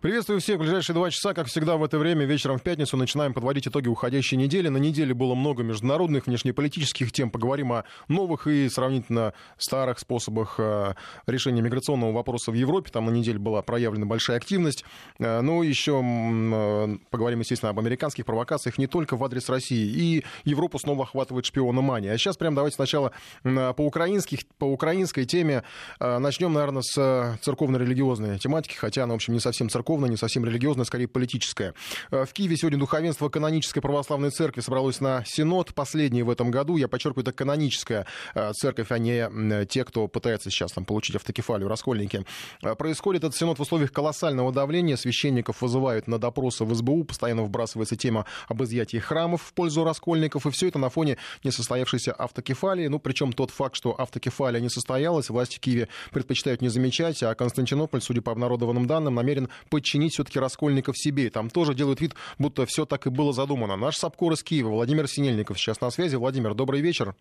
Приветствую всех. В ближайшие два часа, как всегда, в это время, вечером в пятницу, начинаем подводить итоги уходящей недели. На неделе было много международных, внешнеполитических тем. Поговорим о новых и сравнительно старых способах э, решения миграционного вопроса в Европе. Там на неделе была проявлена большая активность. Э, ну, еще э, поговорим, естественно, об американских провокациях не только в адрес России. И Европу снова охватывает шпиона мания. А сейчас прям давайте сначала по, украинских, по украинской теме начнем, наверное, с церковно-религиозной тематики, хотя она, в общем, не совсем церковная, не совсем религиозная, скорее политическая. Э, в Киеве сегодня духовенство канонической православной церкви собралось на синод, последний в этом году. Я подчеркиваю, это каноническая э, церковь, а не те, кто пытается сейчас там получить автокефалию, раскольники. Э, происходит этот синод в условиях колоссального давления. Священников вызывают на допросы в СБУ, постоянно вбрасывается тема об изъятии храмов в пользу раскольников, и все это на фоне несостоявшейся автокефалии. Ну, причем тот факт, что автокефалия не состоялась, власти Киеве предпочитают не замечать, а Константинополь, судя по обнародованным данным, намерен подчинить все-таки Раскольников себе. Там тоже делают вид, будто все так и было задумано. Наш САПКОР из Киева, Владимир Синельников сейчас на связи. Владимир, добрый вечер.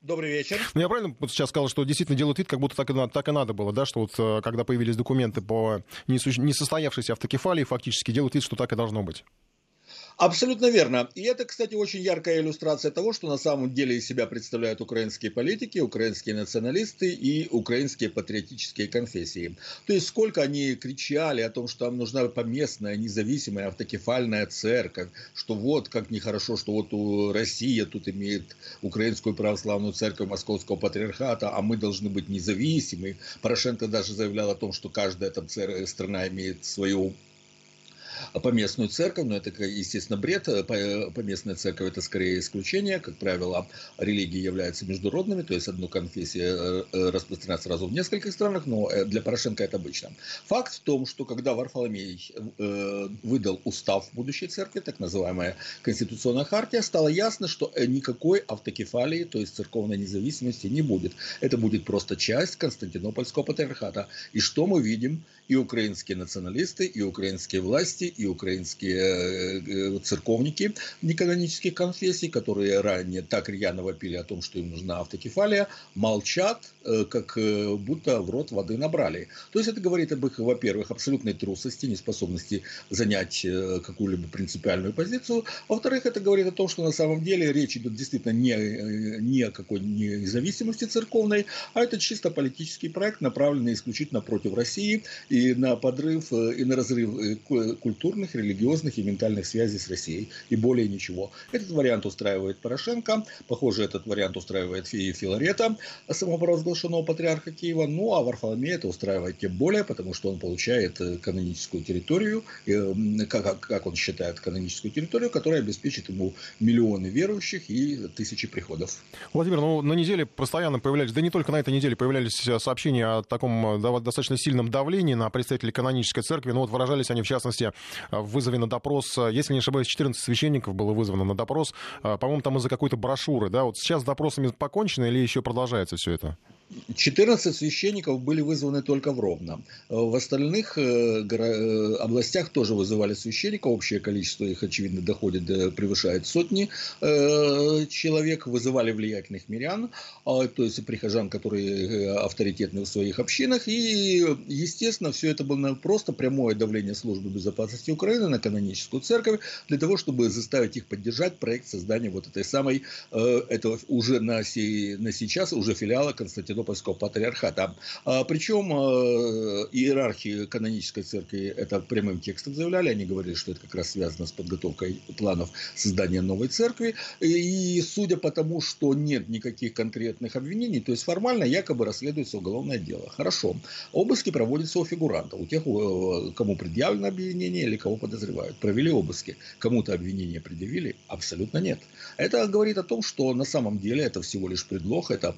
Добрый вечер. Ну, я правильно сейчас сказал, что действительно делают вид, как будто так и, так и надо было, да, что вот э, когда появились документы по несостоявшейся автокефалии, фактически делают вид, что так и должно быть. Абсолютно верно. И это, кстати, очень яркая иллюстрация того, что на самом деле из себя представляют украинские политики, украинские националисты и украинские патриотические конфессии. То есть сколько они кричали о том, что нам нужна поместная, независимая автокефальная церковь, что вот как нехорошо, что вот у Россия тут имеет украинскую православную церковь Московского патриархата, а мы должны быть независимы. Порошенко даже заявлял о том, что каждая там страна имеет свою поместную церковь, но это, естественно, бред. Поместная церковь это скорее исключение. Как правило, религии являются международными, то есть одну конфессию э, э, распространять сразу в нескольких странах, но э, для Порошенко это обычно. Факт в том, что когда Варфоломей выдал устав будущей церкви, так называемая конституционная хартия, стало ясно, что никакой автокефалии, то есть церковной независимости не будет. Это будет просто часть Константинопольского патриархата. И что мы видим? И украинские националисты, и украинские власти, и украинские э, э, церковники неканонических конфессий, которые ранее так рьяно вопили о том, что им нужна автокефалия, молчат, э, как будто в рот воды набрали. То есть это говорит об их, во-первых, абсолютной трусости, неспособности занять какую-либо принципиальную позицию. Во-вторых, это говорит о том, что на самом деле речь идет действительно не, не о какой независимости церковной, а это чисто политический проект, направленный исключительно против России и на подрыв и на разрыв культуры культурных, религиозных и ментальных связей с Россией. И более ничего. Этот вариант устраивает Порошенко. Похоже, этот вариант устраивает Феи Филарета, самопровозглашенного патриарха Киева. Ну, а Варфоломея это устраивает тем более, потому что он получает э, каноническую территорию, э, как, как он считает, каноническую территорию, которая обеспечит ему миллионы верующих и тысячи приходов. Владимир, ну на неделе постоянно появлялись, да не только на этой неделе появлялись э, сообщения о таком достаточно сильном давлении на представителей канонической церкви. Ну вот выражались они, в частности, в вызове на допрос, если не ошибаюсь, 14 священников было вызвано на допрос, по-моему, там из-за какой-то брошюры, да, вот сейчас с допросами покончено или еще продолжается все это? 14 священников были вызваны только в Ровно. В остальных э, э, областях тоже вызывали священников. Общее количество их, очевидно, доходит, э, превышает сотни человек. Вызывали влиятельных мирян, то есть прихожан, которые авторитетны в своих общинах. И, естественно, все это было просто прямое давление службы безопасности Украины на каноническую церковь для того, чтобы заставить их поддержать проект создания вот этой самой, этого уже на, сей, на сейчас уже филиала Константинопольского Константинопольского патриархата. А, причем э, иерархи канонической церкви это прямым текстом заявляли, они говорили, что это как раз связано с подготовкой планов создания новой церкви. И судя по тому, что нет никаких конкретных обвинений, то есть формально якобы расследуется уголовное дело. Хорошо. Обыски проводятся у фигурантов, у тех, кому предъявлено обвинение или кого подозревают. Провели обыски. Кому-то обвинение предъявили? Абсолютно нет. Это говорит о том, что на самом деле это всего лишь предлог, это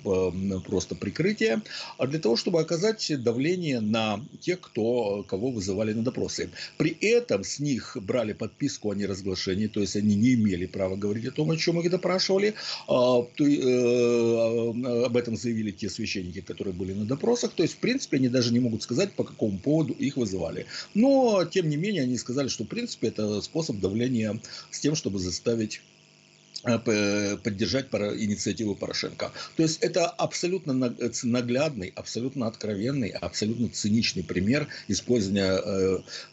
просто прикрытие, а для того, чтобы оказать давление на тех, кто, кого вызывали на допросы. При этом с них брали подписку о неразглашении, то есть они не имели права говорить о том, о чем их допрашивали. А, э, об этом заявили те священники, которые были на допросах. То есть, в принципе, они даже не могут сказать, по какому поводу их вызывали. Но, тем не менее, они сказали, что, в принципе, это способ давления с тем, чтобы заставить поддержать инициативу Порошенко. То есть это абсолютно наглядный, абсолютно откровенный, абсолютно циничный пример использования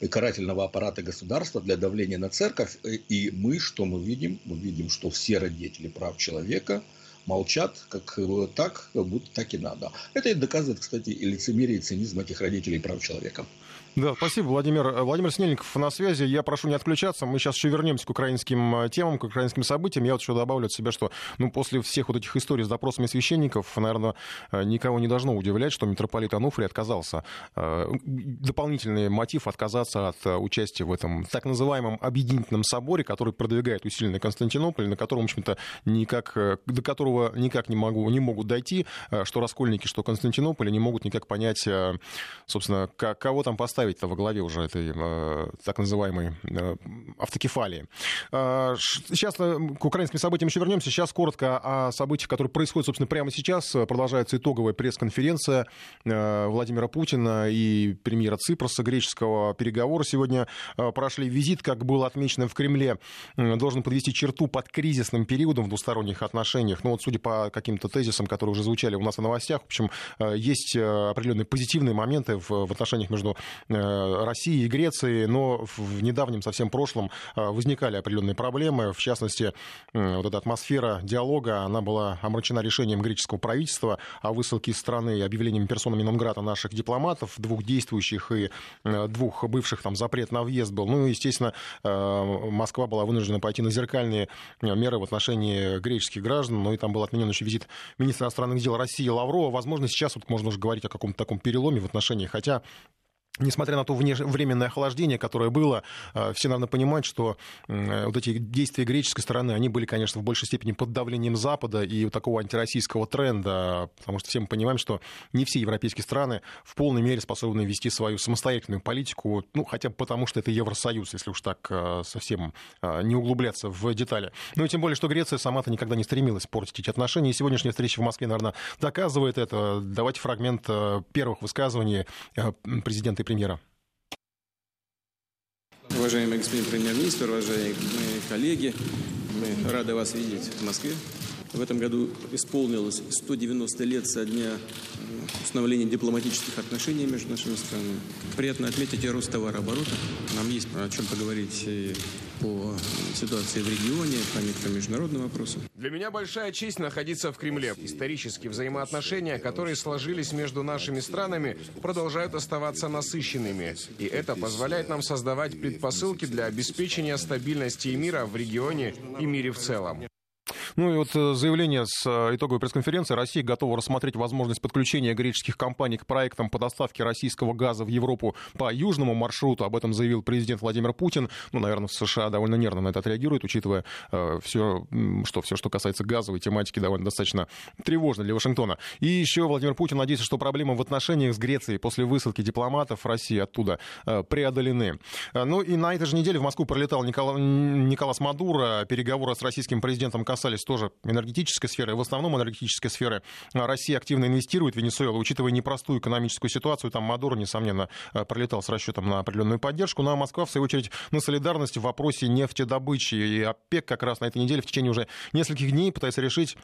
э, карательного аппарата государства для давления на церковь. И мы, что мы видим? Мы видим, что все родители прав человека молчат, как так, будто так и надо. Это и доказывает, кстати, и лицемерие, и цинизм этих родителей прав человека. Да, спасибо, Владимир. Владимир Снельников на связи. Я прошу не отключаться. Мы сейчас еще вернемся к украинским э, темам, к украинским событиям. Я вот еще добавлю от себя, что ну, после всех вот этих историй с допросами священников, наверное, э, никого не должно удивлять, что митрополит Ануфрий отказался. Э, дополнительный мотив отказаться от участия в этом так называемом объединительном соборе, который продвигает усиленный Константинополь, на котором, в общем-то, никак, до которого никак не, могу, не могут дойти, что Раскольники, что Константинополь, не могут никак понять, собственно, кого там поставить поставить-то во главе уже этой э, так называемой э, автокефалии. Э, сейчас к украинским событиям еще вернемся. Сейчас коротко о событиях, которые происходят, собственно, прямо сейчас. Продолжается итоговая пресс-конференция Владимира Путина и премьера Ципроса греческого переговора сегодня прошли. Визит, как было отмечено в Кремле, должен подвести черту под кризисным периодом в двусторонних отношениях. Ну вот, судя по каким-то тезисам, которые уже звучали у нас в новостях, в общем, есть определенные позитивные моменты в, в отношениях между Э, России и Греции, но в недавнем совсем прошлом э, возникали определенные проблемы. В частности, вот эта атмосфера диалога, она была омрачена решением греческого правительства о высылке из страны и объявлением персонами Нонграта наших дипломатов, двух действующих и э, двух бывших, там запрет на въезд был. Ну и, естественно, Москва была вынуждена пойти на зеркальные меры в отношении греческих граждан, ну и там был отменен еще визит министра иностранных дел России Лаврова. Возможно, сейчас вот можно уже говорить о каком-то таком переломе в отношениях, хотя Несмотря на то временное охлаждение, которое было, э, все надо понимать, что вот эти действия греческой стороны, они были, конечно, в большей степени под давлением Запада и такого антироссийского тренда, потому что все мы понимаем, что не все европейские страны в полной мере способны вести свою самостоятельную политику, ну, хотя бы потому, что это Евросоюз, если уж так э, совсем э, не углубляться в детали. Ну и тем более, что Греция сама-то никогда не стремилась портить эти отношения, и сегодняшняя встреча в Москве, наверное, доказывает это. Давайте фрагмент первых высказываний президента и премьера. Уважаемый господин премьер-министр, уважаемые коллеги, мы рады вас видеть в Москве. В этом году исполнилось 190 лет со дня установления дипломатических отношений между нашими странами. Приятно отметить и рост товарооборота. Нам есть о чем поговорить по ситуации в регионе, по некоторым международным вопросам. Для меня большая честь находиться в Кремле. Исторические взаимоотношения, которые сложились между нашими странами, продолжают оставаться насыщенными. И это позволяет нам создавать предпосылки для обеспечения стабильности и мира в регионе и мире в целом. Ну и вот э, заявление с э, итоговой пресс-конференции. Россия готова рассмотреть возможность подключения греческих компаний к проектам по доставке российского газа в Европу по южному маршруту. Об этом заявил президент Владимир Путин. Ну, наверное, в США довольно нервно на это отреагирует, учитывая э, все, что все, что касается газовой тематики, довольно достаточно тревожно для Вашингтона. И еще Владимир Путин надеется, что проблемы в отношениях с Грецией после высылки дипломатов России оттуда э, преодолены. Э, ну и на этой же неделе в Москву пролетал Никола... Николас Мадуро. Переговоры с российским президентом касались касались тоже энергетической сферы, в основном энергетической сферы. Россия активно инвестирует в Венесуэлу, учитывая непростую экономическую ситуацию. Там Мадуро, несомненно, э, пролетал с расчетом на определенную поддержку. Ну а Москва, в свою очередь, на солидарность в вопросе нефтедобычи. И ОПЕК как раз на этой неделе в течение уже нескольких дней пытается решить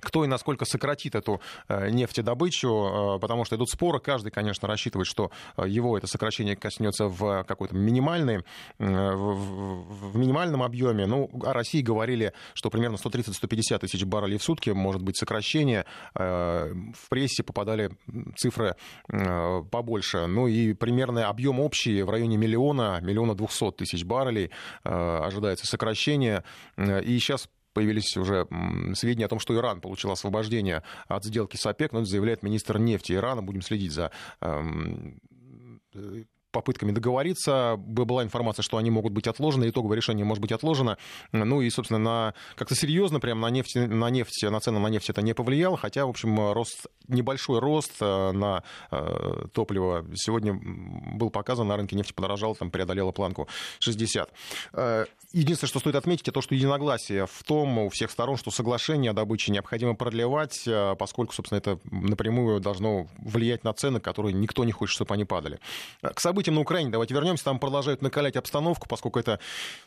кто и насколько сократит эту э, нефтедобычу, э, потому что идут споры. Каждый, конечно, рассчитывает, что э, его это сокращение коснется в какой-то минимальной, в минимальном объеме. Ну, о России говорили, что примерно 130-150 тысяч баррелей в сутки может быть сокращение. В прессе попадали цифры побольше. Ну и примерный объем общий в районе миллиона, миллиона двухсот тысяч баррелей ожидается сокращение. И сейчас появились уже сведения о том, что Иран получил освобождение от сделки с ОПЕК, но это заявляет министр нефти Ирана. Будем следить за эм, попытками договориться. Была информация, что они могут быть отложены, итоговое решение может быть отложено. Ну и, собственно, на, как-то серьезно прямо на нефть, на нефть, на цены на нефть это не повлияло, хотя, в общем, рост, небольшой рост э, на э, топливо сегодня был показан, на рынке нефти подорожал, там преодолела планку 60. Э, единственное, что стоит отметить, это то, что единогласие в том у всех сторон, что соглашение о добыче необходимо продлевать, поскольку, собственно, это напрямую должно влиять на цены, которые никто не хочет, чтобы они падали. К событиям событиям на Украине. Давайте вернемся. Там продолжают накалять обстановку, поскольку это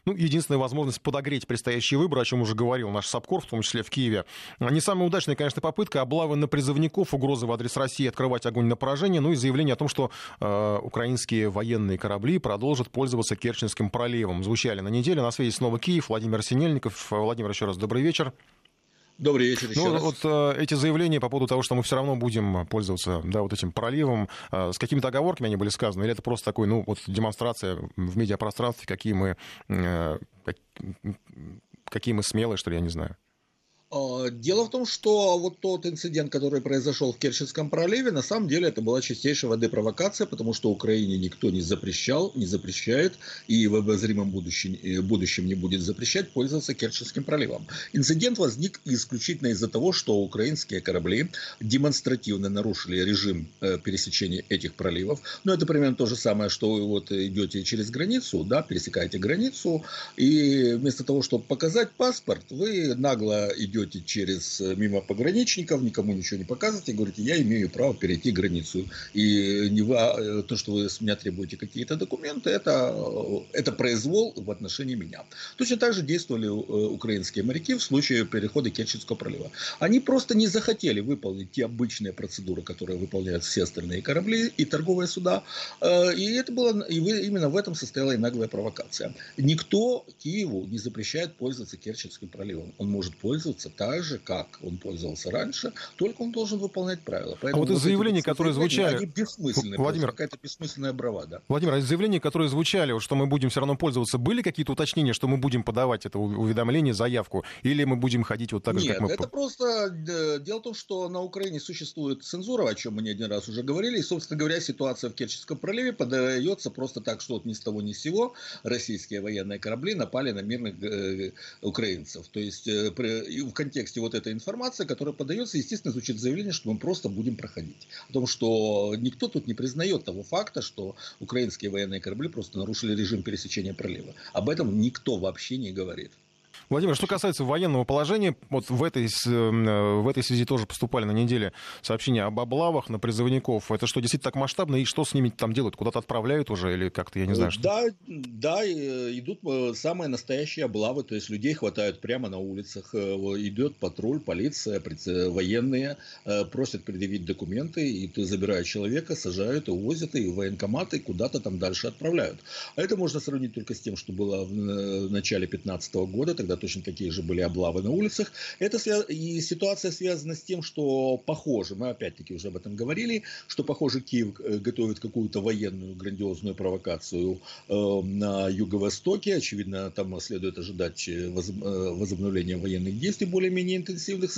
ну, единственная возможность подогреть предстоящие выборы, о чем уже говорил наш САПКОР, в том числе в Киеве. Не самая удачная, конечно, попытка. Облавы на призывников, угрозы в адрес России открывать огонь на поражение, ну и заявление о том, что э, украинские военные корабли продолжат пользоваться Керченским проливом. Звучали на неделе. На связи снова Киев. Владимир Синельников. Владимир, еще раз добрый вечер. Добрый вечер еще ну, раз. Вот э, эти заявления по поводу того, что мы все равно будем пользоваться да, вот этим проливом, э, с какими-то оговорками они были сказаны, или это просто такой, ну, вот демонстрация в медиапространстве, какие мы, э, какие мы смелые, что ли, я не знаю. А, дело в том, что вот тот инцидент, который произошел в Керченском проливе, на самом деле это была чистейшая воды провокация, потому что Украине никто не запрещал, не запрещает и в обозримом будущем, э, будущем не будет запрещать пользоваться Керченским проливом. Инцидент возник исключительно из-за того, что украинские корабли демонстративно нарушили режим э, пересечения этих проливов. Но это примерно то же самое, что вы вот идете через границу, да, пересекаете границу, и вместо того, чтобы показать паспорт, вы нагло идете идете через э, мимо пограничников, никому ничего не показываете, говорите, я имею право перейти границу. И не вы, а, то, что вы с меня требуете какие-то документы, это, э, это произвол в отношении меня. Точно так же действовали э, украинские моряки в случае перехода Керченского пролива. Они просто не захотели выполнить те обычные процедуры, которые выполняют все остальные корабли и торговые суда. И это было, и именно в этом состояла и наглая провокация. Никто Киеву не запрещает пользоваться Керченским проливом. Он может пользоваться пользоваться так же, как он пользовался раньше, только он должен выполнять правила. Поэтому а вот из заявлений, которые звучали... Они бессмысленные, Владимир, какая-то бессмысленная бравада. Владимир, а из заявлений, которые звучали, что мы будем все равно пользоваться, были какие-то уточнения, что мы будем подавать это уведомление, заявку, или мы будем ходить вот так Нет, же, как мы... это просто... Дело в том, что на Украине существует цензура, о чем мы не один раз уже говорили, и, собственно говоря, ситуация в Керченском проливе подается просто так, что вот ни с того ни с сего российские военные корабли напали на мирных э, украинцев. То есть э, контексте вот этой информации, которая подается, естественно, звучит заявление, что мы просто будем проходить. О том, что никто тут не признает того факта, что украинские военные корабли просто нарушили режим пересечения пролива. Об этом никто вообще не говорит. Владимир, что касается военного положения, вот в этой, э, в этой связи тоже поступали на неделе сообщения об облавах на призывников. Это что, действительно так масштабно? И что с ними там делают? Куда-то отправляют уже или как-то, я не знаю? Что... Да, да, идут э, самые настоящие облавы, то есть людей хватают прямо на улицах, э, идет патруль, полиция, военные, просят предъявить документы, и ты забираешь человека, сажают, увозят, и в военкоматы, куда-то там дальше отправляют. А это можно сравнить только с тем, что было в начале 2015 года, тогда точно такие же были облавы на улицах. Это и ситуация связана с тем, что похоже, мы опять-таки уже об этом говорили, что похоже Киев э, готовит какую-то военную грандиозную провокацию э, на юго-востоке. Очевидно, там следует ожидать э, возобновления военных действий более-менее интенсивных.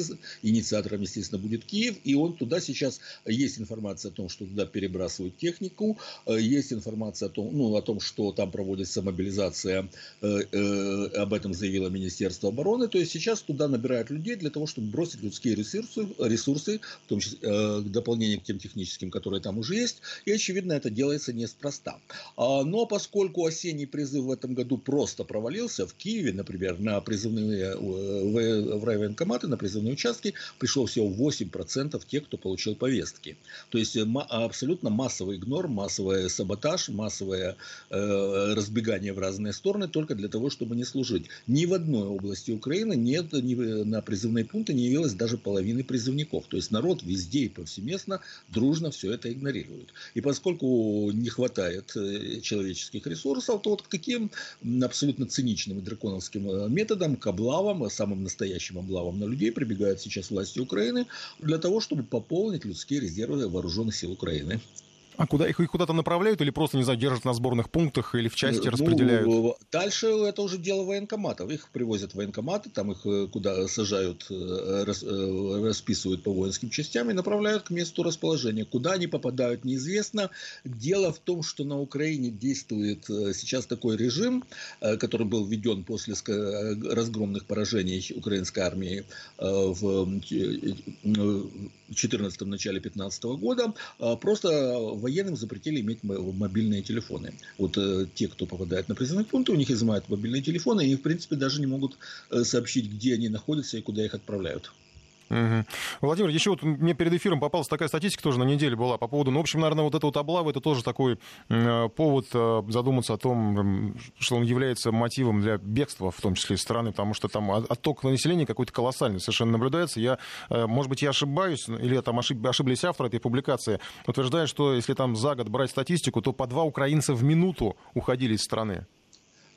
Инициатором, естественно, будет Киев. И он туда сейчас есть информация о том, что туда перебрасывают технику. Есть информация о том, ну, о том что там проводится мобилизация. Об этом заявила министр Министерства обороны. То есть сейчас туда набирают людей для того, чтобы бросить людские ресурсы, ресурсы в том числе э, дополнение к тем техническим, которые там уже есть. И очевидно, это делается неспроста. А, но поскольку осенний призыв в этом году просто провалился, в Киеве, например, на призывные э, в райвоенкоматы, на призывные участки пришло всего 8% тех, кто получил повестки. То есть э, абсолютно массовый игнор, массовый саботаж, массовое э, разбегание в разные стороны только для того, чтобы не служить. Ни в одной одной области Украины нет, на призывные пункты не явилось даже половины призывников. То есть народ везде и повсеместно дружно все это игнорирует. И поскольку не хватает э, человеческих ресурсов, то вот к таким абсолютно циничным и драконовским э, методам, к облавам, самым настоящим облавам на людей прибегают сейчас власти Украины для того, чтобы пополнить людские резервы вооруженных сил Украины. А куда их, их куда-то направляют или просто, не знаю, держат на сборных пунктах или в части ну, распределяют? Дальше это уже дело военкоматов. Их привозят в военкоматы, там их э, куда сажают, э, рас, э, расписывают по воинским частям и направляют к месту расположения. Куда они попадают, неизвестно. Дело в том, что на Украине действует сейчас такой режим, который был введен после разгромных поражений украинской армии в 14 начале 15 года. Просто военным запретили иметь мобильные телефоны. Вот э, те, кто попадает на призывные пункты, у них изымают мобильные телефоны, и, в принципе, даже не могут э, сообщить, где они находятся и куда их отправляют. Угу. Владимир, еще вот мне перед эфиром попалась такая статистика тоже на неделе была по поводу, ну, в общем, наверное, вот эта вот облава, это тоже такой э, повод э, задуматься о том, что он является мотивом для бегства, в том числе из страны, потому что там отток населения какой-то колоссальный совершенно наблюдается. Я, э, может быть, я ошибаюсь, или там ошиб, ошиблись авторы этой публикации, утверждают, что если там за год брать статистику, то по два украинца в минуту уходили из страны.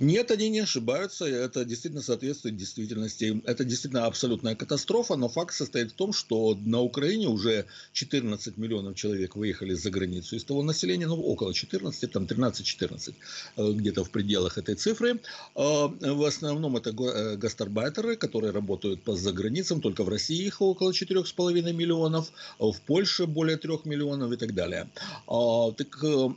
Нет, они не ошибаются, это действительно соответствует действительности. Это действительно абсолютная катастрофа, но факт состоит в том, что на Украине уже 14 миллионов человек выехали за границу из того населения, ну около 14, там 13-14, э, где-то в пределах этой цифры. А, в основном это э, гастарбайтеры, которые работают по заграницам, только в России их около 4,5 миллионов, а в Польше более 3 миллионов и так далее. А, так, э,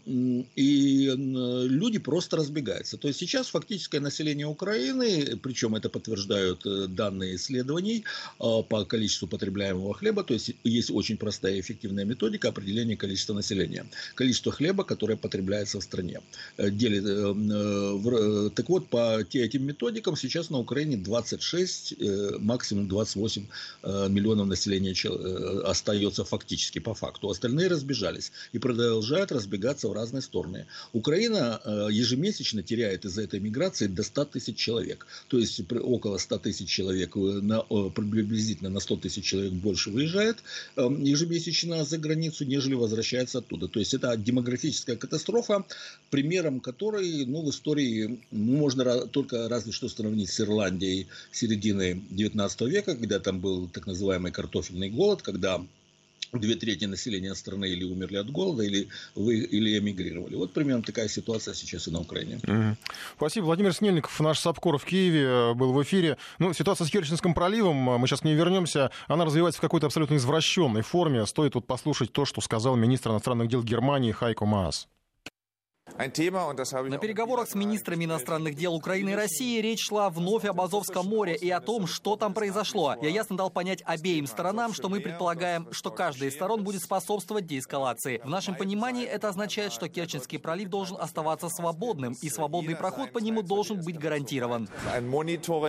и люди просто разбегаются. То есть сейчас сейчас фактическое население Украины, причем это подтверждают э, данные исследований э, по количеству потребляемого хлеба, то есть есть очень простая и эффективная методика определения количества населения. Количество хлеба, которое потребляется в стране. Э, делит, так вот, по этим методикам сейчас на Украине 26, максимум 28 миллионов населения остается фактически по факту. Остальные разбежались и продолжают разбегаться в разные стороны. Украина ежемесячно теряет из-за этой миграции до 100 тысяч человек. То есть около 100 тысяч человек, э, на, приблизительно на 100 тысяч человек больше выезжает эм, ежемесячно за границу, нежели возвращается оттуда. То есть это демографическая катастрофа, примером которой ну, в истории можно только разве что сравнить с Ирландией середины 19 века, когда там был так называемый картофельный голод, когда две трети населения страны или умерли от голода, или, вы, или эмигрировали. Вот примерно такая ситуация сейчас и на Украине. Угу. Спасибо. Владимир Снельников, наш САПКОР в Киеве, э, был в эфире. Ну, ситуация с Керченским проливом, э, мы сейчас к ней вернемся, она развивается в какой-то абсолютно извращенной форме. Стоит тут послушать то, что сказал министр иностранных дел Германии Хайко Маас. На переговорах с министрами иностранных дел Украины и России речь шла вновь об Азовском море и о том, что там произошло. Я ясно дал понять обеим сторонам, что мы предполагаем, что каждая из сторон будет способствовать деэскалации. В нашем понимании это означает, что Керченский пролив должен оставаться свободным, и свободный проход по нему должен быть гарантирован.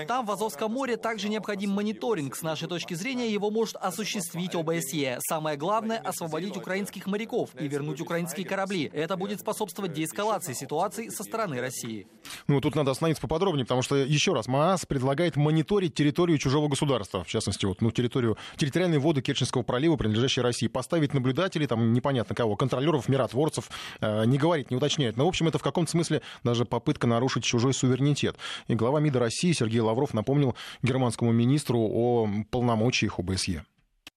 Там, в Азовском море, также необходим мониторинг. С нашей точки зрения, его может осуществить ОБСЕ. Самое главное — освободить украинских моряков и вернуть украинские корабли. Это будет способствовать деэскалации эскалации ситуации со стороны России. Ну, тут надо остановиться поподробнее, потому что, еще раз, МААС предлагает мониторить территорию чужого государства, в частности, вот, ну, территорию, территориальные воды Керченского пролива, принадлежащие России, поставить наблюдателей, там, непонятно кого, контролеров, миротворцев, э, не говорить, не уточняет. Но, в общем, это в каком-то смысле даже попытка нарушить чужой суверенитет. И глава МИДа России Сергей Лавров напомнил германскому министру о полномочиях ОБСЕ.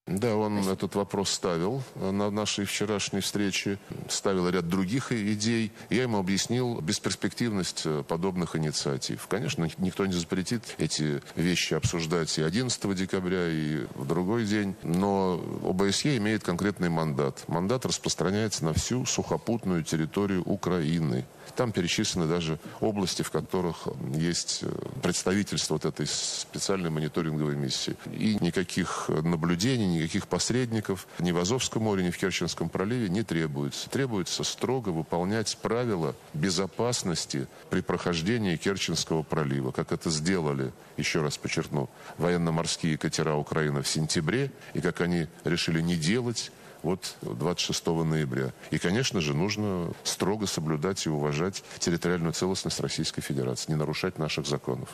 Да, он этот вопрос ставил на нашей вчерашней встрече, ставил ряд других идей. Я ему объяснил бесперспективность э, подобных инициатив. Конечно, никто не запретит эти вещи обсуждать и 11 декабря, и в другой день, но ОБСЕ имеет конкретный мандат. Мандат распространяется на всю сухопутную территорию Украины. Там перечислены даже области, в которых есть э, представительство вот этой специальной мониторинговой миссии. И никаких наблюдений, никаких посредников ни в Азовском море, ни в Керченском проливе не требуется. Требуется строго выполнять правила безопасности при прохождении Керченского пролива, как это сделали, еще раз подчеркну, военно-морские катера Украины в сентябре, и как они решили не делать вот 26 ноября. И, конечно же, нужно строго соблюдать и уважать территориальную целостность Российской Федерации, не нарушать наших законов.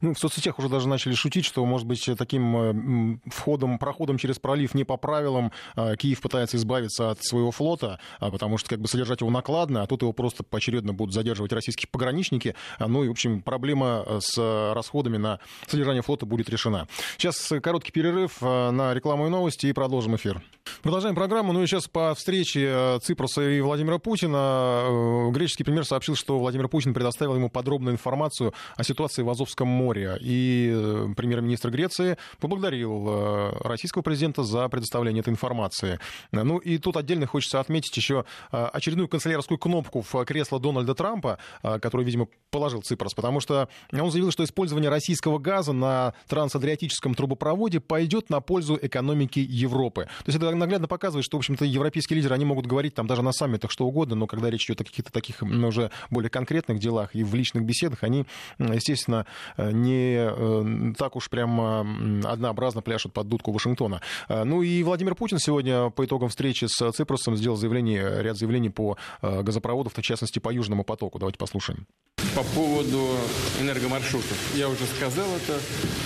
Ну, в соцсетях уже даже начали шутить, что, может быть, таким э, входом, проходом через пролив не по правилам э, Киев пытается избавиться от своего флота, а потому что как бы содержать его накладно, а тут его просто поочередно будут задерживать российские пограничники. А, ну и, в общем, проблема э, с расходами на содержание флота будет решена. Сейчас короткий перерыв на рекламу и новости и продолжим эфир. Продолжаем программу. Ну и сейчас по встрече Ципруса и Владимира Путина греческий премьер сообщил, что Владимир Путин предоставил ему подробную информацию о ситуации в Азовском море. И э, премьер-министр Греции поблагодарил э, российского президента за предоставление этой информации. Ну и тут отдельно хочется отметить еще э, очередную канцелярскую кнопку в кресло Дональда Трампа, которую, видимо, положил Ципрос, потому что он заявил, что использование российского газа на трансадриатическом трубопроводе пойдет на пользу экономики Европы. То есть это наглядно показывает, что, в общем-то, европейские лидеры, они могут говорить там даже на саммитах что угодно, но когда речь идет о каких-то таких уже более конкретных делах и в личных беседах, они, естественно, не так уж прямо однообразно пляшут под дудку Вашингтона. Ну и Владимир Путин сегодня по итогам встречи с Ципросом сделал заявление, ряд заявлений по газопроводу, в частности, по Южному потоку. Давайте послушаем. По поводу энергомаршрутов. Я уже сказал это,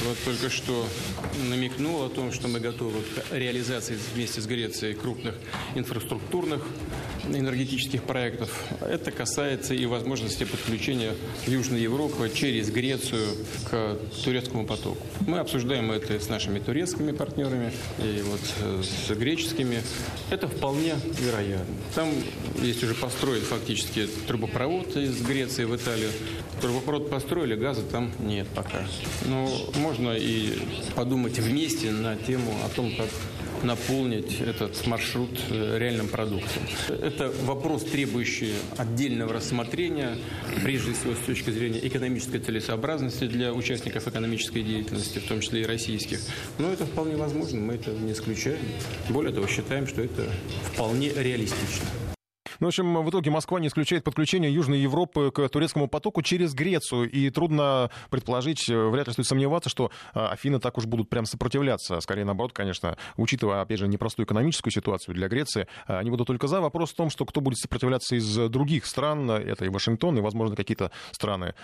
вот только что намекнул о том, что мы готовы к реализации вместе с Грецией крупных инфраструктурных энергетических проектов. Это касается и возможности подключения Южной Европы через Грецию к турецкому потоку. Мы обсуждаем это с нашими турецкими партнерами и вот э, с греческими. Это вполне вероятно. Там есть уже построен фактически трубопровод из Греции в Италию. Трубопровод построили, газа там нет пока. Но можно и подумать вместе на тему о том, как наполнить этот маршрут э, реальным продуктом. Это вопрос, требующий отдельного рассмотрения, прежде всего с точки зрения экономической целесообразности для участников экономической деятельности, в том числе и российских. Но это вполне возможно, мы это не исключаем. Более того, считаем, что это вполне реалистично. Ну, в общем, в итоге Москва не исключает подключение Южной Европы к турецкому потоку через Грецию. И трудно предположить, э, вряд ли стоит сомневаться, что э, Афины так уж будут прям сопротивляться. Скорее наоборот, конечно, учитывая, опять же, непростую экономическую ситуацию для Греции, э, они будут только за. Вопрос в том, что кто будет сопротивляться из других стран, это и Вашингтон, и, возможно, какие-то страны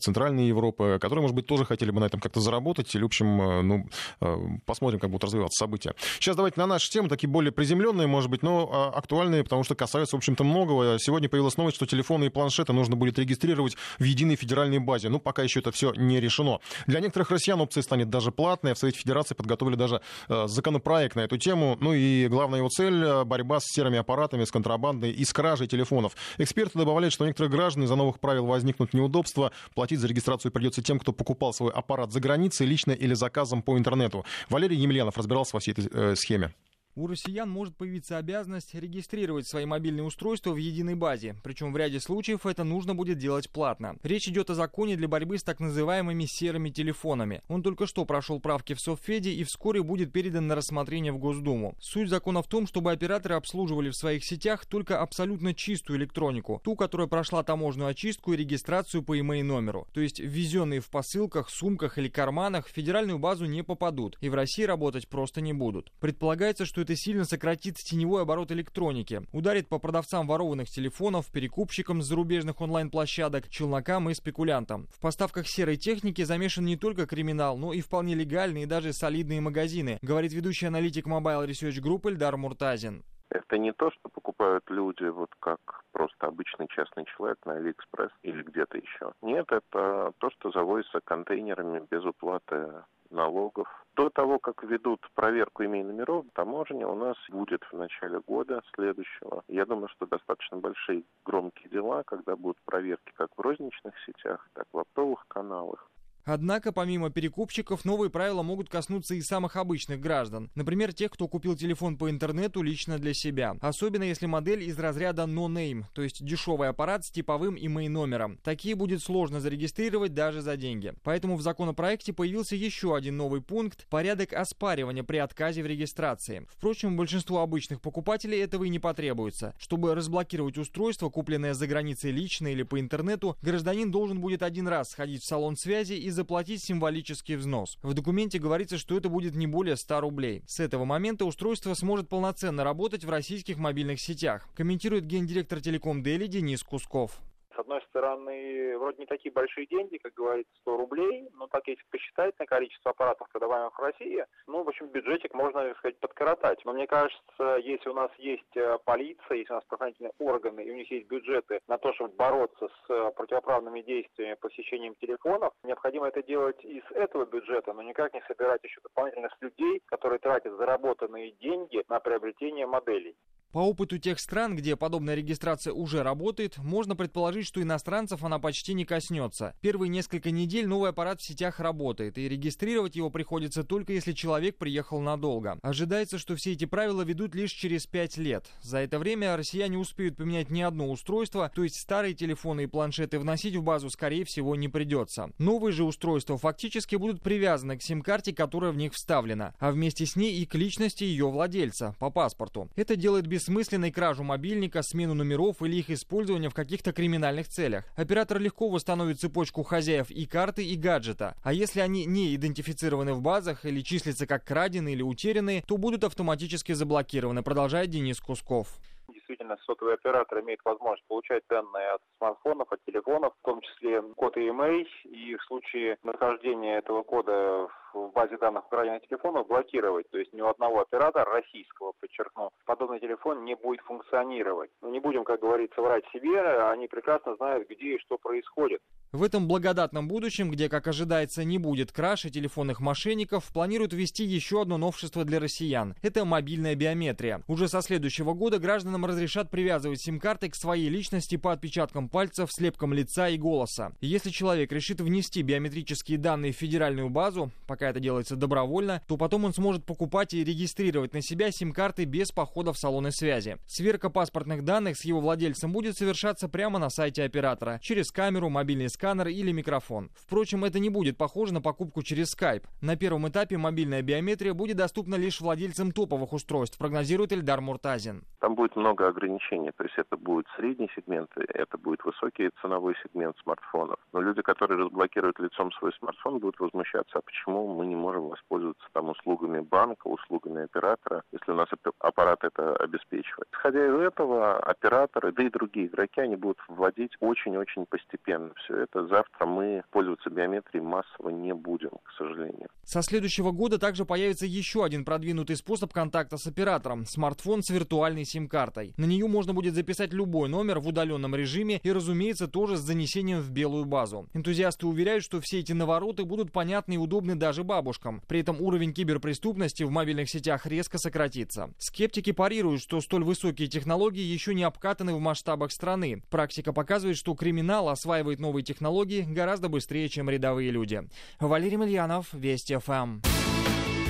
Центральной Европы, которые, может быть, тоже хотели бы на этом как-то заработать. Или, в общем, ну, посмотрим, как будут развиваться события. Сейчас давайте на наши темы, такие более приземленные, может быть, но актуальные, потому что касаются, в общем общем-то, многого. Сегодня появилась новость, что телефоны и планшеты нужно будет регистрировать в единой федеральной базе. Ну, пока еще это все не решено. Для некоторых россиян опция станет даже платной. В Совете Федерации подготовили даже э, законопроект на эту тему. Ну и главная его цель э, — борьба с серыми аппаратами, с контрабандой и с кражей телефонов. Эксперты добавляют, что некоторые граждане из-за новых правил возникнут неудобства. Платить за регистрацию придется тем, кто покупал свой аппарат за границей, лично или заказом по интернету. Валерий Емельянов разбирался во всей этой э, схеме у россиян может появиться обязанность регистрировать свои мобильные устройства в единой базе, причем в ряде случаев это нужно будет делать платно. Речь идет о законе для борьбы с так называемыми серыми телефонами. Он только что прошел правки в Совфеде и вскоре будет передан на рассмотрение в Госдуму. Суть закона в том, чтобы операторы обслуживали в своих сетях только абсолютно чистую электронику, ту, которая прошла таможенную очистку и регистрацию по email номеру. То есть ввезенные в посылках, сумках или карманах в федеральную базу не попадут и в России работать просто не будут. Предполагается, что это сильно сократит теневой оборот электроники, ударит по продавцам ворованных телефонов, перекупщикам с зарубежных онлайн-площадок, челнокам и спекулянтам. В поставках серой техники замешан не только криминал, но и вполне легальные и даже солидные магазины, говорит ведущий аналитик Mobile Research Group Эльдар Муртазин. Это не то, что покупают люди вот как просто обычный частный человек на Алиэкспресс или где-то еще. Нет, это то, что завозится контейнерами без уплаты налогов. До того, как ведут проверку IMEI номеров, таможня у нас будет в начале года следующего. Я думаю, что достаточно большие громкие дела, когда будут проверки как в розничных сетях, так и в оптовых каналах. Однако, помимо перекупщиков, новые правила могут коснуться и самых обычных граждан. Например, тех, кто купил телефон по интернету лично для себя. Особенно если модель из разряда no-name, то есть дешевый аппарат с типовым имей номером. Такие будет сложно зарегистрировать даже за деньги. Поэтому в законопроекте появился еще один новый пункт – порядок оспаривания при отказе в регистрации. Впрочем, большинству обычных покупателей этого и не потребуется. Чтобы разблокировать устройство, купленное за границей лично или по интернету, гражданин должен будет один раз сходить в салон связи и заплатить символический взнос. В документе говорится, что это будет не более 100 рублей. С этого момента устройство сможет полноценно работать в российских мобильных сетях, комментирует гендиректор Телеком Дели Денис Кусков. С одной стороны, вроде не такие большие деньги, как говорится, 100 рублей, но так если посчитать на количество аппаратов, продаваемых в России, ну, в общем, бюджетик можно, так сказать, подкоротать. Но мне кажется, если у нас есть э, полиция, если у нас правоохранительные органы, и у них есть бюджеты на то, чтобы бороться с э, противоправными действиями, посещением телефонов, необходимо это делать из этого бюджета, но никак не собирать еще дополнительных людей, которые тратят заработанные деньги на приобретение моделей. По опыту тех стран, где подобная регистрация уже работает, можно предположить, что иностранцев она почти не коснется. Первые несколько недель новый аппарат в сетях работает, и регистрировать его приходится только если человек приехал надолго. Ожидается, что все эти правила ведут лишь через 5 лет. За это время россияне успеют поменять не одно устройство, то есть старые телефоны и планшеты вносить в базу, скорее всего, не придется. Новые же устройства фактически будут привязаны к сим-карте, которая в них вставлена, а вместе с ней и к личности ее владельца по паспорту. Это делает без бессмысленной кражу мобильника, смену номеров или их использование в каких-то криминальных целях. Оператор легко восстановит цепочку хозяев и карты, и гаджета. А если они не идентифицированы в базах или числятся как краденые или утерянные, то будут автоматически заблокированы, продолжает Денис Кусков действительно сотовый оператор имеет возможность получать данные от смартфонов, от телефонов, в том числе код EMA, и в случае нахождения этого кода в базе данных украинных телефонов блокировать. То есть ни у одного оператора российского, подчеркну, подобный телефон не будет функционировать. Но не будем, как говорится, врать себе, они прекрасно знают, где и что происходит. В этом благодатном будущем, где, как ожидается, не будет краш телефонных мошенников, планируют ввести еще одно новшество для россиян. Это мобильная биометрия. Уже со следующего года гражданам разрешат привязывать сим-карты к своей личности по отпечаткам пальцев, слепкам лица и голоса. Если человек решит внести биометрические данные в федеральную базу, пока это делается добровольно, то потом он сможет покупать и регистрировать на себя сим-карты без похода в салоны связи. Сверка паспортных данных с его владельцем будет совершаться прямо на сайте оператора, через камеру, мобильный сканер или микрофон. Впрочем, это не будет похоже на покупку через Skype. На первом этапе мобильная биометрия будет доступна лишь владельцам топовых устройств, прогнозирует Эльдар Муртазин. Там будет много ограничений, то есть это будет средний сегмент, это будет высокий ценовой сегмент смартфонов. Но люди, которые разблокируют лицом свой смартфон, будут возмущаться, а почему мы не можем воспользоваться там услугами банка, услугами оператора, если у нас аппарат это обеспечивает. Исходя из этого, операторы, да и другие игроки, они будут вводить очень-очень постепенно все это завтра мы пользоваться биометрией массово не будем, к сожалению. Со следующего года также появится еще один продвинутый способ контакта с оператором – смартфон с виртуальной сим-картой. На нее можно будет записать любой номер в удаленном режиме и, разумеется, тоже с занесением в белую базу. Энтузиасты уверяют, что все эти навороты будут понятны и удобны даже бабушкам. При этом уровень киберпреступности в мобильных сетях резко сократится. Скептики парируют, что столь высокие технологии еще не обкатаны в масштабах страны. Практика показывает, что криминал осваивает новые технологии гораздо быстрее, чем рядовые люди. Валерий Мильянов, Вести ФМ.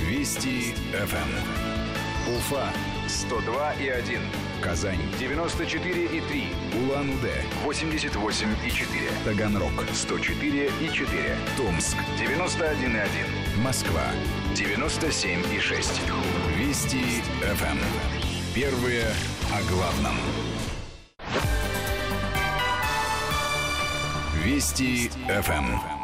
Вести ФМ. Уфа 102 и 1. Казань 94 и 3. Улан-Удэ 88 и 4. Таганрог 104 и 4. Томск 91 и 1. Москва 97 и 6. Вести ФМ. Первые о главном. Вести ФМ.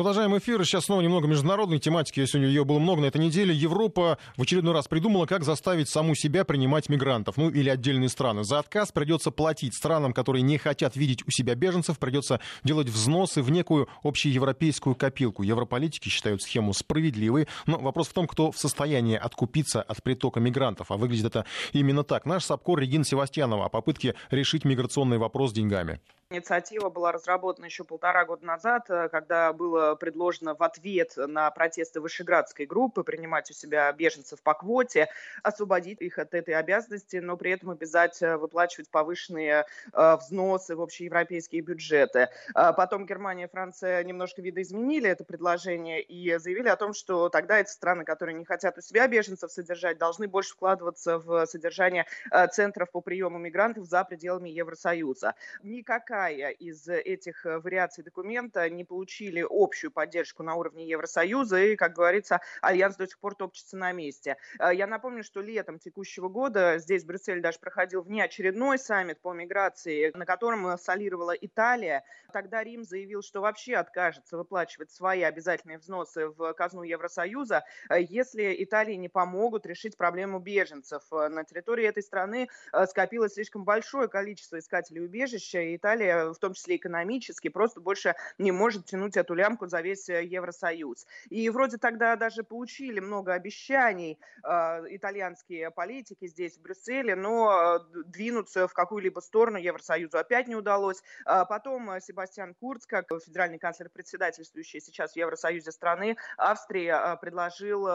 Продолжаем эфир. Сейчас снова немного международной тематики. Сегодня ее было много на этой неделе. Европа в очередной раз придумала, как заставить саму себя принимать мигрантов, ну или отдельные страны. За отказ придется платить странам, которые не хотят видеть у себя беженцев, придется делать взносы в некую общеевропейскую копилку. Европолитики считают схему справедливой, но вопрос в том, кто в состоянии откупиться от притока мигрантов. А выглядит это именно так. Наш САПКОР Регина Севастьянова о попытке решить миграционный вопрос деньгами. Инициатива была разработана еще полтора года назад, э, когда было предложено в ответ на протесты Вышеградской группы принимать у себя беженцев по квоте, освободить их от этой обязанности, но при этом обязать э, выплачивать повышенные э, взносы в общеевропейские бюджеты. Потом Германия и Франция немножко видоизменили это предложение и заявили о том, что тогда эти страны, которые не хотят у себя беженцев содержать, должны больше вкладываться в содержание центров по приему мигрантов за пределами Евросоюза. Никакая из этих э, вариаций документа не получили общую поддержку на уровне Евросоюза, и, как говорится, Альянс до сих пор топчется на месте. Э, я напомню, что летом текущего года здесь в Брюсселе даже проходил внеочередной саммит по миграции, на котором солировала Италия. Тогда Рим заявил, что вообще откажется выплачивать свои обязательные взносы в казну Евросоюза, э, если Италии не помогут решить проблему беженцев. На территории этой страны скопилось слишком большое количество искателей убежища, и Италия, в том числе экономически, просто больше не может тянуть эту лямку за весь Евросоюз. И вроде тогда даже получили много обещаний э, итальянские политики здесь, в Брюсселе, но двинуться в какую-либо сторону Евросоюзу опять не удалось. А потом Себастьян Курц, как федеральный канцлер, председательствующий сейчас в Евросоюзе страны, Австрии, предложил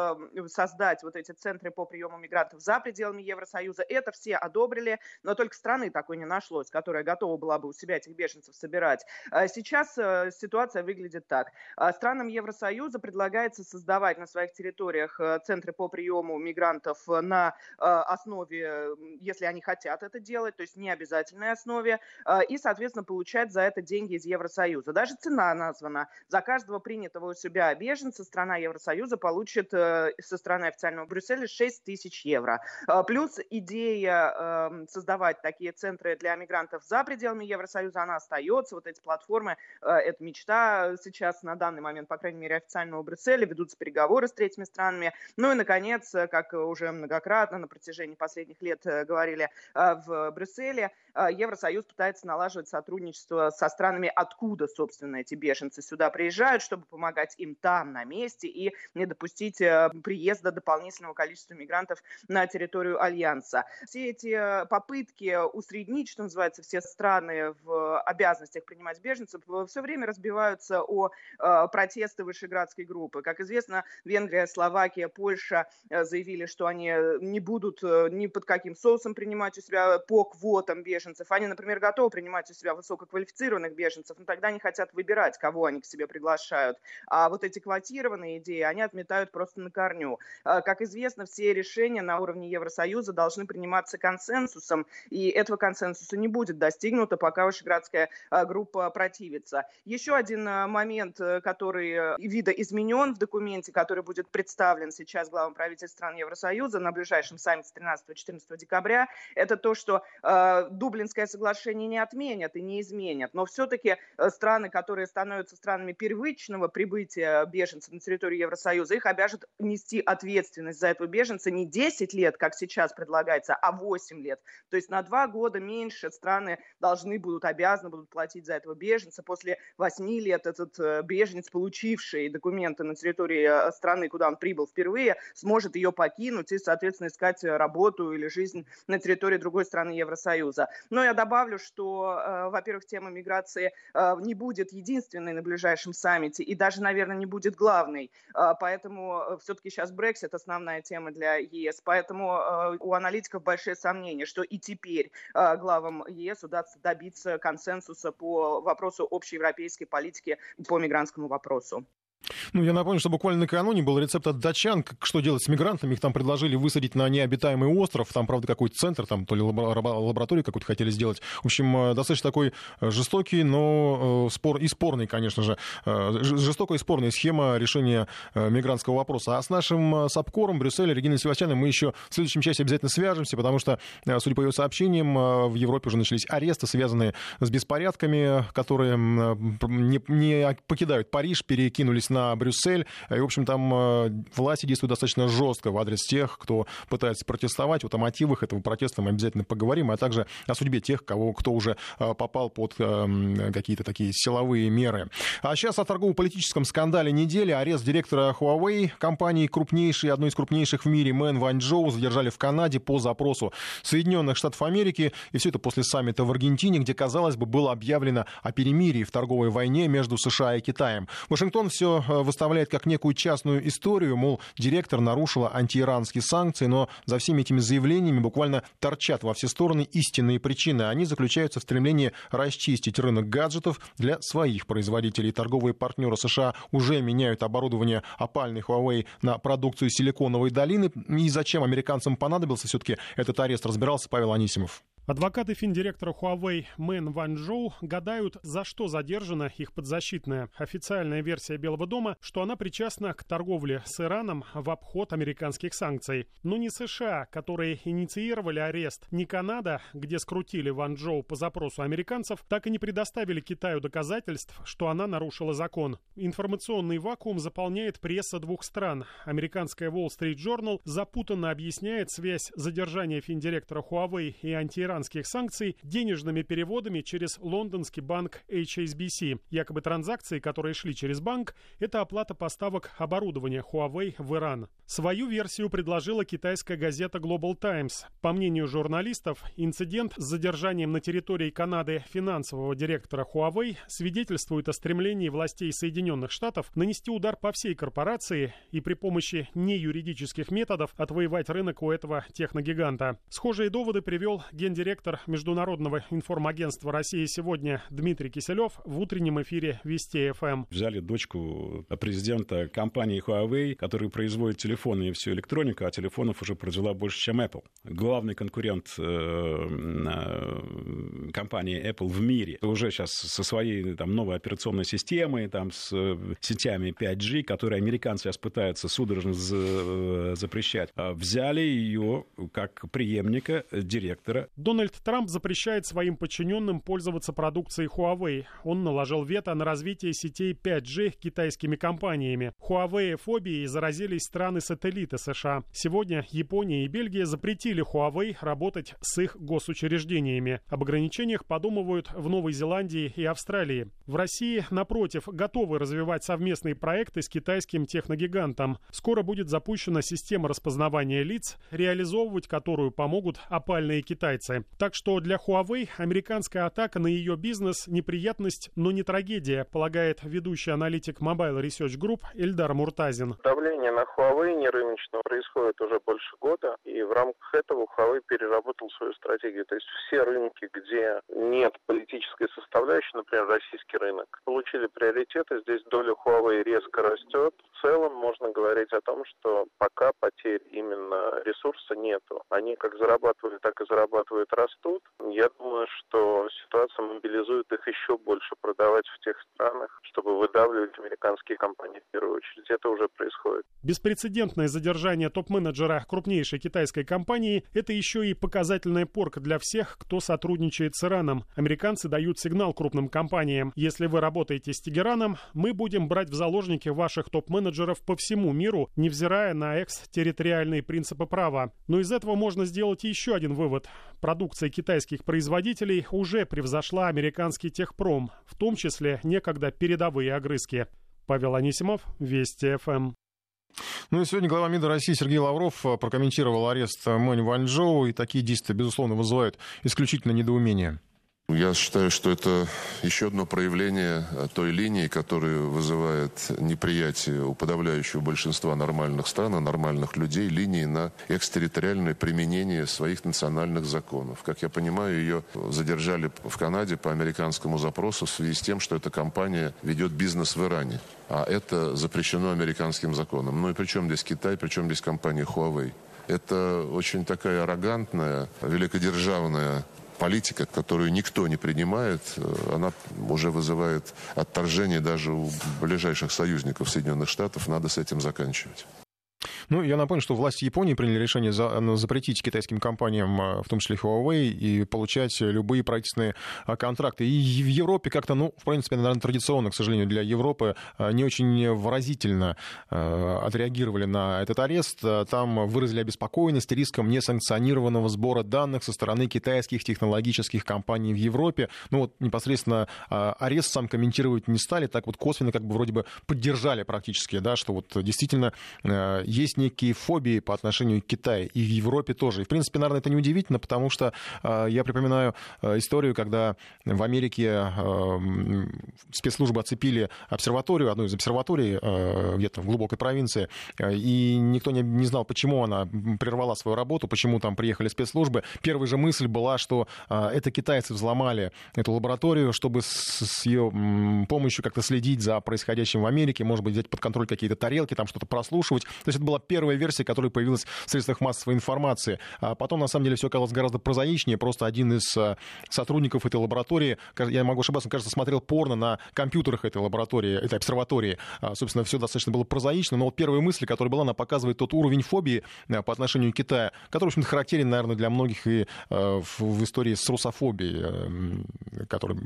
создать вот эти центры по приему мигрантов за пределами Евросоюза. Это все одобрили, но только страны такой не нашлось, которая готова была бы у себя этих беженцев собирать. Сейчас э, ситуация выглядит так. А странам Евросоюза предлагается создавать на своих территориях э, центры по приему мигрантов на э, основе, если они хотят это делать, то есть не обязательной основе, и, соответственно, получать за это деньги из Евросоюза. Даже цена названа. За каждого принятого у себя беженца страна Евросоюза получит со стороны официального Брюсселя 6 тысяч евро. Плюс идея эм, создавать такие центры для мигрантов за пределами Евросоюза, она остается. Вот эти платформы, э, это мечта сейчас на данный момент, по крайней мере, официального Брюсселя, ведутся переговоры с третьими странами. Ну и, наконец, как уже многократно на протяжении последних лет э, говорили э, в Брюсселе, Евросоюз пытается налаживать сотрудничество со странами, откуда, собственно, эти беженцы сюда приезжают, чтобы помогать им там, на месте, и не допустить приезда дополнительного количества мигрантов на территорию Альянса. Все эти попытки усреднить, что называется, все страны в обязанностях принимать беженцев, все время разбиваются о э, протесты Вышеградской группы. Как известно, Венгрия, Словакия, Польша э, заявили, что они не будут э, ни под каким соусом принимать у себя по квотам беженцев. Они, например, готовы принимать у себя высококвалифицированных беженцев, но тогда они хотят выбирать, кого они к себе приглашают. А вот эти квотированные идеи они отметают просто на корню. Как известно, все решения на уровне Евросоюза должны приниматься консенсусом, и этого консенсуса не будет достигнуто, пока Вышеградская а, группа противится. Еще один а, момент, э, который э, видоизменен в документе, который будет представлен сейчас главам правительств стран Евросоюза на ближайшем саммите 13-14 декабря, это то, что э, Дублинское соглашение не отменят и не изменят, но все-таки э, страны, которые становятся странами первичного прибытия беженцев на территорию Евросоюза, их обяжут нести ответственность за этого беженца не 10 лет, как сейчас предлагается, а 8 лет. То есть на 2 года меньше страны должны будут, обязаны будут платить за этого беженца. После 8 лет этот э, беженец, получивший документы на территории э, страны, куда он прибыл впервые, сможет ее покинуть и, соответственно, искать работу или жизнь на территории другой страны Евросоюза. Но я добавлю, что, э, во-первых, тема миграции не будет единственной на ближайшем саммите и даже, наверное, не будет главной. Поэтому все-таки сейчас Брексит основная тема для ЕС. Поэтому у аналитиков большие сомнения, что и теперь главам ЕС удастся добиться консенсуса по вопросу общей европейской политики по мигрантскому вопросу. Ну, я напомню, что буквально накануне был рецепт от датчан, что делать с мигрантами. Их там предложили высадить на необитаемый остров. Там, правда, какой-то центр, там то ли лабораторию какую-то хотели сделать. В общем, э, достаточно такой э, жестокий, но э, спор и спорный, конечно же. Жестокая и спорная схема решения мигрантского вопроса. А с нашим САПКОРом Брюсселя Региной Севастьяной мы еще в следующем части обязательно свяжемся, потому что, судя по ее сообщениям, в Европе уже начались аресты, связанные с беспорядками, которые не, не покидают Париж, перекинулись на Брюссель. И, в общем, там э, власти действуют достаточно жестко в адрес тех, кто пытается протестовать. Вот о мотивах этого протеста мы обязательно поговорим, а также о судьбе тех, кого, кто уже э, попал под э, какие-то такие силовые меры. А сейчас о торгово-политическом скандале недели. Арест директора Huawei, компании крупнейшей, одной из крупнейших в мире, Мэн Ваньчжоу, задержали в Канаде по запросу Соединенных Штатов Америки. И все это после саммита в Аргентине, где, казалось бы, было объявлено о перемирии в торговой войне между США и Китаем. Вашингтон все выставляет как некую частную историю, мол, директор нарушила антииранские санкции, но за всеми этими заявлениями буквально торчат во все стороны истинные причины. Они заключаются в стремлении расчистить рынок гаджетов для своих производителей. Торговые партнеры США уже меняют оборудование опальной Huawei на продукцию Силиконовой долины. И зачем американцам понадобился все-таки этот арест, разбирался Павел Анисимов. Адвокаты финдиректора Huawei Мэн Ваньчжоу гадают, за что задержана их подзащитная. Официальная версия Белого дома, что она причастна к торговле с Ираном в обход американских санкций. Но не США, которые инициировали арест, ни Канада, где скрутили Ваньчжоу по запросу американцев, так и не предоставили Китаю доказательств, что она нарушила закон. Информационный вакуум заполняет пресса двух стран. Американская Wall Street Journal запутанно объясняет связь задержания финдиректора Huawei и антииранских иранских санкций денежными переводами через лондонский банк HSBC. Якобы транзакции, которые шли через банк, это оплата поставок оборудования Huawei в Иран. Свою версию предложила китайская газета Global Times. По мнению журналистов, инцидент с задержанием на территории Канады финансового директора Huawei свидетельствует о стремлении властей Соединенных Штатов нанести удар по всей корпорации и при помощи неюридических методов отвоевать рынок у этого техногиганта. Схожие доводы привел гендиректор Международного информагентства России сегодня Дмитрий Киселев в утреннем эфире Вести ФМ. Взяли дочку президента компании Huawei, которая производит телефоны и всю электронику, а телефонов уже произвела больше, чем Apple. Главный конкурент э, э, компании Apple в мире. Уже сейчас со своей там, новой операционной системой, там, с э, сетями 5G, которые американцы сейчас пытаются судорожно запрещать, а взяли ее как преемника директора. Дональд Трамп запрещает своим подчиненным пользоваться продукцией Huawei. Он наложил вето на развитие сетей 5G китайскими компаниями. Huawei фобией заразились страны-сателлиты США. Сегодня Япония и Бельгия запретили Huawei работать с их госучреждениями. Об ограничениях подумывают в Новой Зеландии и Австралии. В России, напротив, готовы развивать совместные проекты с китайским техногигантом. Скоро будет запущена система распознавания лиц, реализовывать которую помогут опальные китайцы. Так что для Huawei американская атака на ее бизнес – неприятность, но не трагедия, полагает ведущий аналитик Mobile Research Group Эльдар Муртазин. Давление на Huawei нерыночного происходит уже больше года, и в рамках этого Huawei переработал свою стратегию. То есть все рынки, где нет политической составляющей, например, российский рынок, получили приоритеты. Здесь доля Huawei резко растет. В целом можно говорить о том, что пока потерь именно ресурса нету. Они как зарабатывали, так и зарабатывают, растут. Я думаю, что ситуация мобилизует их еще больше продавать в тех странах, чтобы выдавливать американские компании в первую очередь. Это уже происходит. Беспрецедентное задержание топ-менеджера крупнейшей китайской компании – это еще и показательная порка для всех, кто сотрудничает с Ираном. Американцы дают сигнал крупным компаниям. Если вы работаете с Тегераном, мы будем брать в заложники ваших топ-менеджеров по всему миру, невзирая на экс-территориальные принципы права. Но из этого можно сделать еще один вывод. Продукция китайских производителей уже превзошла американский техпром, в том числе некогда передовые огрызки. Павел Анисимов, Вести ФМ. Ну и сегодня глава МИДа России Сергей Лавров э, прокомментировал арест Мэнь Ванчжоу, и такие действия, безусловно, вызывают исключительно недоумение. Я считаю, что это еще одно проявление той линии, которая вызывает неприятие у подавляющего большинства нормальных стран, нормальных людей, линии на экстерриториальное применение своих национальных законов. Как я понимаю, ее задержали в Канаде по американскому запросу в связи с тем, что эта компания ведет бизнес в Иране. А это запрещено американским законом. Ну и при чем здесь Китай, при чем здесь компания Huawei? Это очень такая аррогантная, великодержавная политика, которую никто не принимает, э, она уже вызывает отторжение даже у ближайших союзников Соединенных Штатов. Надо с этим заканчивать. Ну, я напомню, что власти Японии приняли решение за, ну, запретить китайским компаниям, а, в том числе Huawei, и получать любые правительственные а, контракты. И в Европе как-то, ну, в принципе, наверное, традиционно, к сожалению, для Европы а, не очень выразительно отреагировали на этот арест. Там выразили обеспокоенность риском несанкционированного сбора данных со стороны китайских технологических компаний в Европе. Ну, вот непосредственно арест сам комментировать не стали, так вот косвенно как бы вроде бы поддержали практически, да, что вот действительно есть некие фобии по отношению к Китаю, и в Европе тоже. И, в принципе, наверное, это не удивительно, потому что э, я припоминаю э, историю, когда в Америке э, спецслужбы оцепили обсерваторию, одну из обсерваторий где-то в глубокой провинции, и никто не, не знал, почему она прервала свою работу, почему там приехали спецслужбы. Первая же мысль была, что это китайцы взломали эту лабораторию, чтобы с, с ее помощью как-то следить за происходящим в Америке, может быть, взять под контроль какие-то тарелки, там что-то прослушивать. То есть это была первая версия, которая появилась в средствах массовой информации. А потом, на самом деле, все оказалось гораздо прозаичнее. Просто один из а, сотрудников этой лаборатории, я могу ошибаться, он, кажется, смотрел порно на компьютерах этой лаборатории, этой обсерватории. А, собственно, все достаточно было прозаично. Но вот первая мысль, которая была, она показывает тот уровень фобии а, по отношению к Китаю, который, в общем-то, характерен, наверное, для многих и в истории с русофобией, который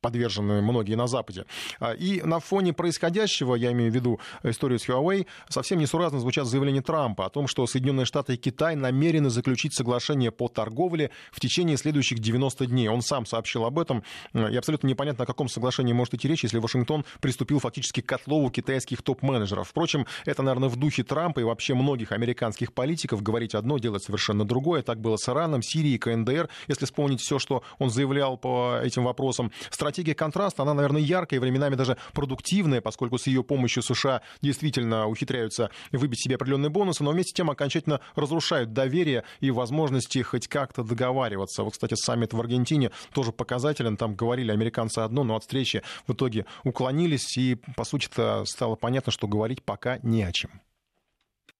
подвержены многие на Западе. А, и на фоне происходящего, я имею в виду историю с Huawei, совсем несуразно звучат заявления Трампа о том, что Соединенные Штаты и Китай намерены заключить соглашение по торговле в течение следующих 90 дней. Он сам сообщил об этом. И абсолютно непонятно, о каком соглашении может идти речь, если Вашингтон приступил фактически к отлову китайских топ-менеджеров. Впрочем, это, наверное, в духе Трампа и вообще многих американских политиков говорить одно, делать совершенно другое. Так было с Ираном, Сирией, КНДР. Если вспомнить все, что он заявлял по этим вопросам. Стратегия контраста, она, наверное, яркая, временами даже продуктивная, поскольку с ее помощью США действительно ухитряются выбить себе определенные бонусы, но вместе с тем окончательно разрушают доверие и возможности хоть как-то договариваться. Вот, кстати, саммит в Аргентине тоже показателен. Там говорили американцы одно, но от встречи в итоге уклонились, и, по сути-то, стало понятно, что говорить пока не о чем.